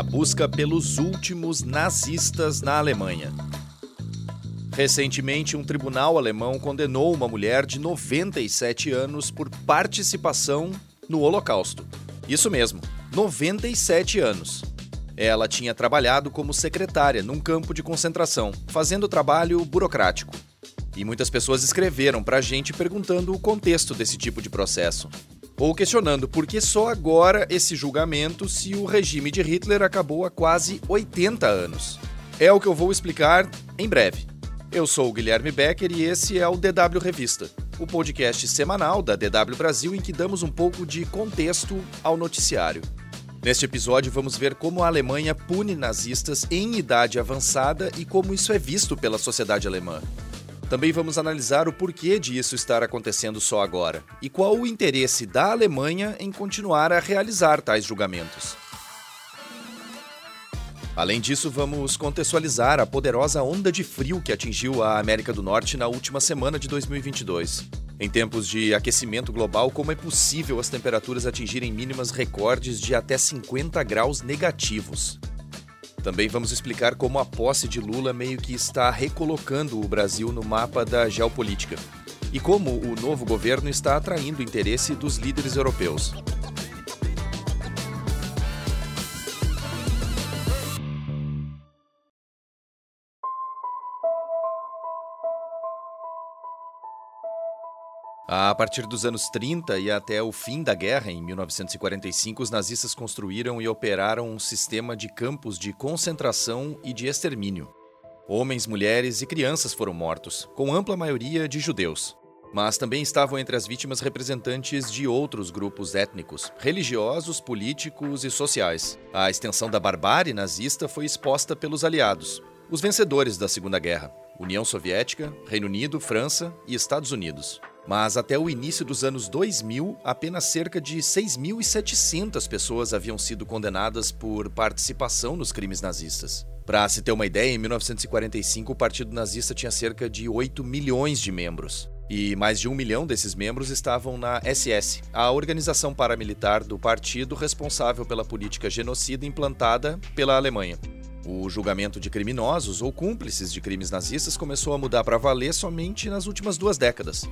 A busca pelos últimos nazistas na Alemanha. Recentemente, um tribunal alemão condenou uma mulher de 97 anos por participação no Holocausto. Isso mesmo, 97 anos. Ela tinha trabalhado como secretária num campo de concentração, fazendo trabalho burocrático. E muitas pessoas escreveram para a gente perguntando o contexto desse tipo de processo. Ou questionando por que só agora esse julgamento se o regime de Hitler acabou há quase 80 anos. É o que eu vou explicar em breve. Eu sou o Guilherme Becker e esse é o DW Revista, o podcast semanal da DW Brasil em que damos um pouco de contexto ao noticiário. Neste episódio, vamos ver como a Alemanha pune nazistas em idade avançada e como isso é visto pela sociedade alemã. Também vamos analisar o porquê disso estar acontecendo só agora e qual o interesse da Alemanha em continuar a realizar tais julgamentos. Além disso, vamos contextualizar a poderosa onda de frio que atingiu a América do Norte na última semana de 2022. Em tempos de aquecimento global, como é possível as temperaturas atingirem mínimas recordes de até 50 graus negativos? Também vamos explicar como a posse de Lula meio que está recolocando o Brasil no mapa da geopolítica e como o novo governo está atraindo o interesse dos líderes europeus. A partir dos anos 30 e até o fim da guerra, em 1945, os nazistas construíram e operaram um sistema de campos de concentração e de extermínio. Homens, mulheres e crianças foram mortos, com ampla maioria de judeus. Mas também estavam entre as vítimas representantes de outros grupos étnicos, religiosos, políticos e sociais. A extensão da barbárie nazista foi exposta pelos aliados, os vencedores da Segunda Guerra: União Soviética, Reino Unido, França e Estados Unidos. Mas até o início dos anos 2000, apenas cerca de 6.700 pessoas haviam sido condenadas por participação nos crimes nazistas. Para se ter uma ideia, em 1945 o Partido Nazista tinha cerca de 8 milhões de membros. E mais de um milhão desses membros estavam na SS, a organização paramilitar do partido responsável pela política genocida implantada pela Alemanha. O julgamento de criminosos ou cúmplices de crimes nazistas começou a mudar para valer somente nas últimas duas décadas.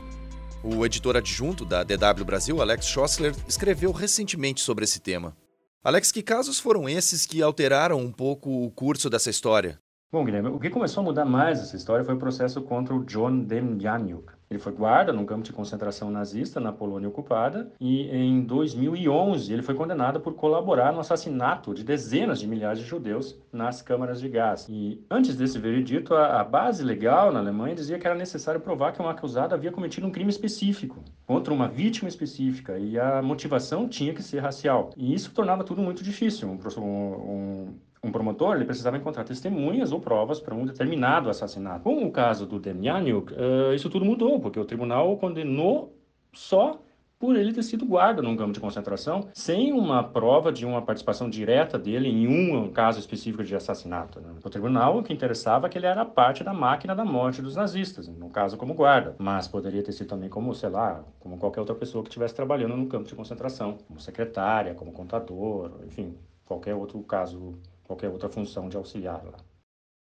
O editor adjunto da DW Brasil, Alex Schossler, escreveu recentemente sobre esse tema. Alex, que casos foram esses que alteraram um pouco o curso dessa história? Bom, Guilherme, o que começou a mudar mais essa história foi o processo contra o John Demjanjuk. Ele foi guarda num campo de concentração nazista na Polônia ocupada e em 2011 ele foi condenado por colaborar no assassinato de dezenas de milhares de judeus nas câmaras de gás. E antes desse veredito, a, a base legal na Alemanha dizia que era necessário provar que um acusado havia cometido um crime específico contra uma vítima específica e a motivação tinha que ser racial. E isso tornava tudo muito difícil. Um, um, um promotor ele precisava encontrar testemunhas ou provas para um determinado assassinato. Com o caso do Demjanjuk, uh, isso tudo mudou, porque o tribunal o condenou só por ele ter sido guarda num campo de concentração, sem uma prova de uma participação direta dele em um caso específico de assassinato. Né? O tribunal o que interessava é que ele era parte da máquina da morte dos nazistas, no caso como guarda, mas poderia ter sido também como, sei lá, como qualquer outra pessoa que estivesse trabalhando no campo de concentração, como secretária, como contador, enfim, qualquer outro caso qualquer outra função de auxiliar lá.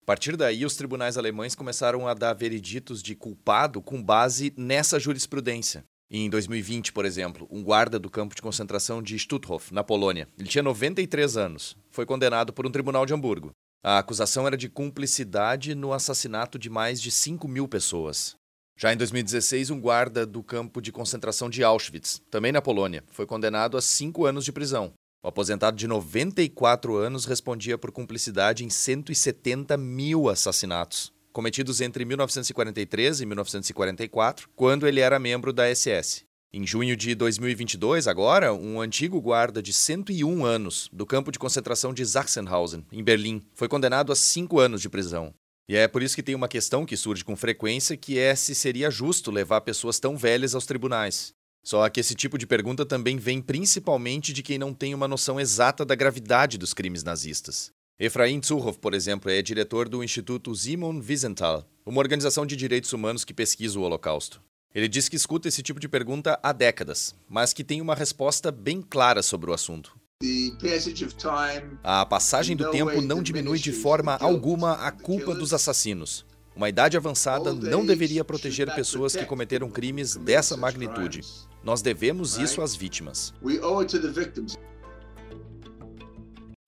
A partir daí, os tribunais alemães começaram a dar vereditos de culpado com base nessa jurisprudência. Em 2020, por exemplo, um guarda do campo de concentração de Stutthof, na Polônia, ele tinha 93 anos, foi condenado por um tribunal de Hamburgo. A acusação era de cumplicidade no assassinato de mais de 5 mil pessoas. Já em 2016, um guarda do campo de concentração de Auschwitz, também na Polônia, foi condenado a cinco anos de prisão. O aposentado de 94 anos respondia por cumplicidade em 170 mil assassinatos, cometidos entre 1943 e 1944, quando ele era membro da SS. Em junho de 2022, agora, um antigo guarda de 101 anos do campo de concentração de Sachsenhausen, em Berlim, foi condenado a cinco anos de prisão. E é por isso que tem uma questão que surge com frequência, que é se seria justo levar pessoas tão velhas aos tribunais. Só que esse tipo de pergunta também vem principalmente de quem não tem uma noção exata da gravidade dos crimes nazistas. Efraim Zuhoff, por exemplo, é diretor do Instituto Simon Wiesenthal, uma organização de direitos humanos que pesquisa o Holocausto. Ele diz que escuta esse tipo de pergunta há décadas, mas que tem uma resposta bem clara sobre o assunto. A passagem do tempo não diminui de forma alguma a culpa dos assassinos. Uma idade avançada não deveria proteger pessoas que cometeram crimes dessa magnitude. Nós devemos isso às vítimas.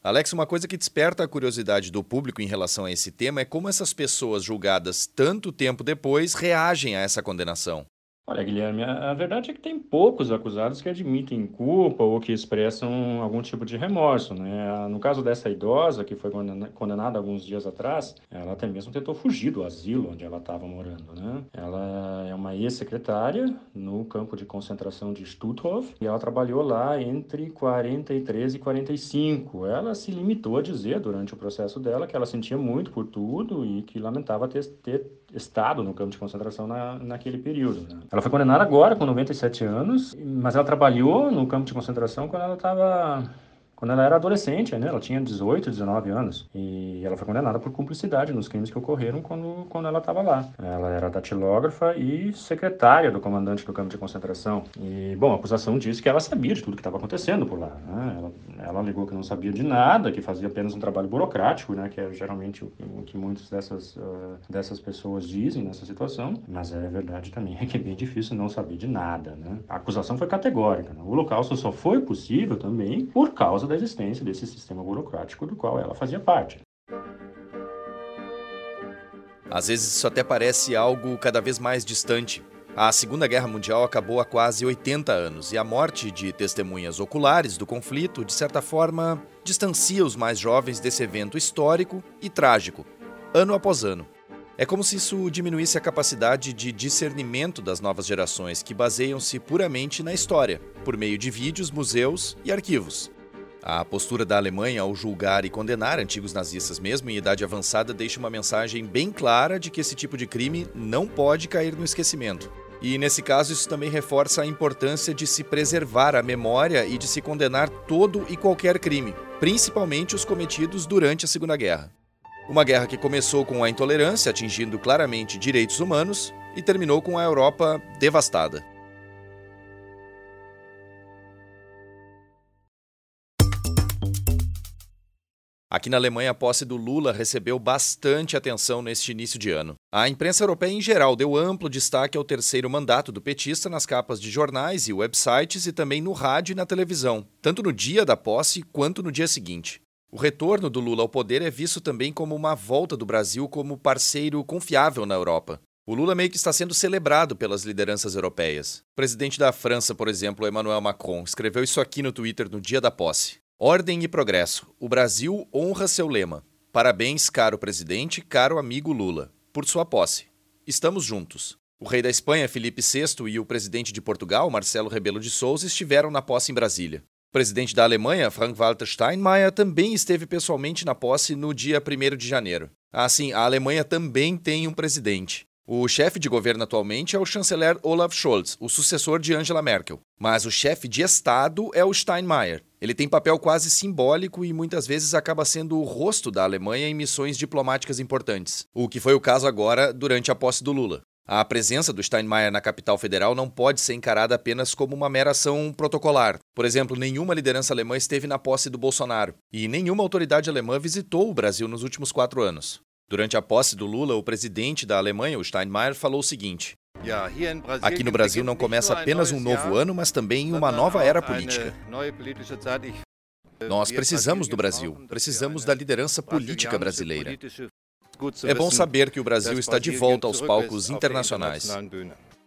Alex, uma coisa que desperta a curiosidade do público em relação a esse tema é como essas pessoas julgadas tanto tempo depois reagem a essa condenação. Olha, Guilherme, a verdade é que tem poucos acusados que admitem culpa ou que expressam algum tipo de remorso, né? No caso dessa idosa que foi condenada alguns dias atrás, ela até mesmo tentou fugir do asilo onde ela estava morando, né? Ela é uma ex-secretária no campo de concentração de Stutthof e ela trabalhou lá entre 43 e 45. Ela se limitou a dizer durante o processo dela que ela sentia muito por tudo e que lamentava ter, ter estado no campo de concentração na, naquele período. Né? Ela foi condenada agora, com 97 anos, mas ela trabalhou no campo de concentração quando ela estava quando ela era adolescente, né? Ela tinha 18, 19 anos e ela foi condenada por cumplicidade nos crimes que ocorreram quando, quando ela estava lá. Ela era datilógrafa e secretária do comandante do campo de concentração. E, bom, a acusação diz que ela sabia de tudo que estava acontecendo por lá. Né? Ela, ela alegou que não sabia de nada, que fazia apenas um trabalho burocrático, né? Que é geralmente o, o que muitas dessas, uh, dessas pessoas dizem nessa situação. Mas é verdade também é que é bem difícil não saber de nada, né? A acusação foi categórica. Né? O holocausto só foi possível também por causa da existência desse sistema burocrático do qual ela fazia parte. Às vezes isso até parece algo cada vez mais distante. A Segunda Guerra Mundial acabou há quase 80 anos e a morte de testemunhas oculares do conflito, de certa forma, distancia os mais jovens desse evento histórico e trágico, ano após ano. É como se isso diminuísse a capacidade de discernimento das novas gerações que baseiam-se puramente na história, por meio de vídeos, museus e arquivos. A postura da Alemanha ao julgar e condenar antigos nazistas, mesmo em idade avançada, deixa uma mensagem bem clara de que esse tipo de crime não pode cair no esquecimento. E nesse caso, isso também reforça a importância de se preservar a memória e de se condenar todo e qualquer crime, principalmente os cometidos durante a Segunda Guerra. Uma guerra que começou com a intolerância, atingindo claramente direitos humanos, e terminou com a Europa devastada. Aqui na Alemanha, a posse do Lula recebeu bastante atenção neste início de ano. A imprensa europeia em geral deu amplo destaque ao terceiro mandato do petista nas capas de jornais e websites e também no rádio e na televisão, tanto no dia da posse quanto no dia seguinte. O retorno do Lula ao poder é visto também como uma volta do Brasil como parceiro confiável na Europa. O Lula meio que está sendo celebrado pelas lideranças europeias. O presidente da França, por exemplo, Emmanuel Macron, escreveu isso aqui no Twitter no dia da posse. Ordem e progresso. O Brasil honra seu lema. Parabéns, caro presidente, caro amigo Lula, por sua posse. Estamos juntos. O rei da Espanha, Felipe VI, e o presidente de Portugal, Marcelo Rebelo de Souza, estiveram na posse em Brasília. O presidente da Alemanha, Frank-Walter Steinmeier, também esteve pessoalmente na posse no dia 1 de janeiro. Assim, a Alemanha também tem um presidente. O chefe de governo atualmente é o chanceler Olaf Scholz, o sucessor de Angela Merkel. Mas o chefe de Estado é o Steinmeier. Ele tem papel quase simbólico e muitas vezes acaba sendo o rosto da Alemanha em missões diplomáticas importantes, o que foi o caso agora durante a posse do Lula. A presença do Steinmeier na capital federal não pode ser encarada apenas como uma mera ação protocolar. Por exemplo, nenhuma liderança alemã esteve na posse do Bolsonaro e nenhuma autoridade alemã visitou o Brasil nos últimos quatro anos. Durante a posse do Lula, o presidente da Alemanha, o Steinmeier, falou o seguinte: Aqui no Brasil não começa apenas um novo ano, mas também uma nova era política. Nós precisamos do Brasil, precisamos da liderança política brasileira. É bom saber que o Brasil está de volta aos palcos internacionais.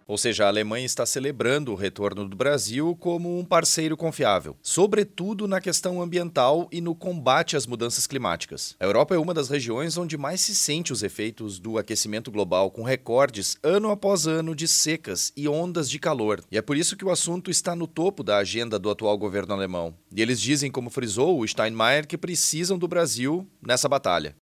Ou seja, a Alemanha está celebrando o retorno do Brasil como um parceiro confiável, sobretudo na questão ambiental e no combate às mudanças climáticas. A Europa é uma das regiões onde mais se sente os efeitos do aquecimento global, com recordes ano após ano de secas e ondas de calor. E é por isso que o assunto está no topo da agenda do atual governo alemão. E eles dizem, como frisou o Steinmeier, que precisam do Brasil nessa batalha.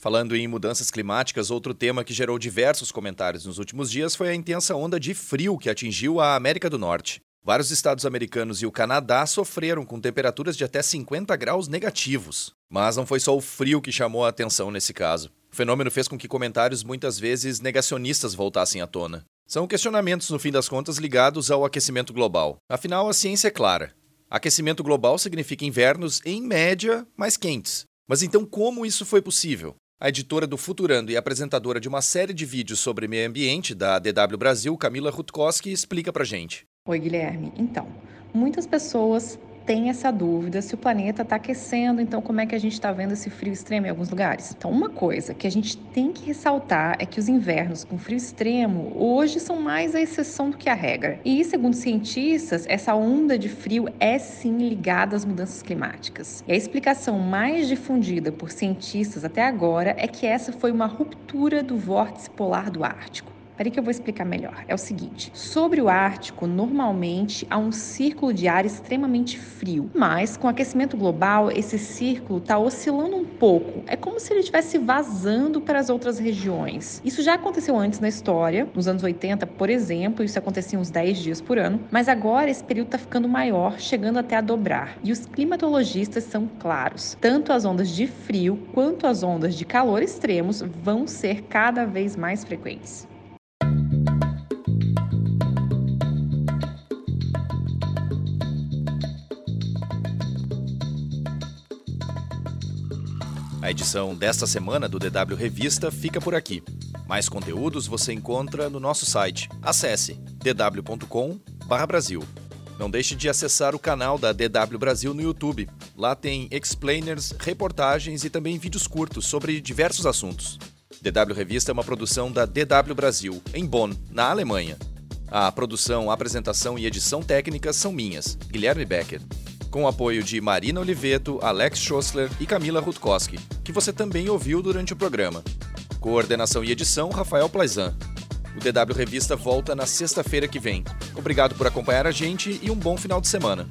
Falando em mudanças climáticas, outro tema que gerou diversos comentários nos últimos dias foi a intensa onda de frio que atingiu a América do Norte. Vários estados americanos e o Canadá sofreram com temperaturas de até 50 graus negativos. Mas não foi só o frio que chamou a atenção nesse caso. O fenômeno fez com que comentários muitas vezes negacionistas voltassem à tona. São questionamentos, no fim das contas, ligados ao aquecimento global. Afinal, a ciência é clara. Aquecimento global significa invernos, em média, mais quentes. Mas então, como isso foi possível? A editora do Futurando e apresentadora de uma série de vídeos sobre meio ambiente da DW Brasil, Camila Rutkowski, explica pra gente. Oi, Guilherme. Então, muitas pessoas tem essa dúvida se o planeta está aquecendo, então como é que a gente está vendo esse frio extremo em alguns lugares? Então, uma coisa que a gente tem que ressaltar é que os invernos com frio extremo hoje são mais a exceção do que a regra. E, segundo cientistas, essa onda de frio é sim ligada às mudanças climáticas. E a explicação mais difundida por cientistas até agora é que essa foi uma ruptura do vórtice polar do Ártico. Peraí que eu vou explicar melhor. É o seguinte: sobre o Ártico, normalmente há um círculo de ar extremamente frio, mas com o aquecimento global, esse círculo está oscilando um pouco. É como se ele estivesse vazando para as outras regiões. Isso já aconteceu antes na história, nos anos 80, por exemplo, isso acontecia uns 10 dias por ano, mas agora esse período está ficando maior, chegando até a dobrar. E os climatologistas são claros: tanto as ondas de frio quanto as ondas de calor extremos vão ser cada vez mais frequentes. A edição desta semana do DW Revista fica por aqui. Mais conteúdos você encontra no nosso site. Acesse dw.com/brasil. Não deixe de acessar o canal da DW Brasil no YouTube. Lá tem explainers, reportagens e também vídeos curtos sobre diversos assuntos. DW Revista é uma produção da DW Brasil, em Bonn, na Alemanha. A produção, apresentação e edição técnica são minhas, Guilherme Becker com o apoio de Marina Oliveto, Alex Schossler e Camila Rutkowski, que você também ouviu durante o programa. Coordenação e edição, Rafael Plaizan. O DW Revista volta na sexta-feira que vem. Obrigado por acompanhar a gente e um bom final de semana.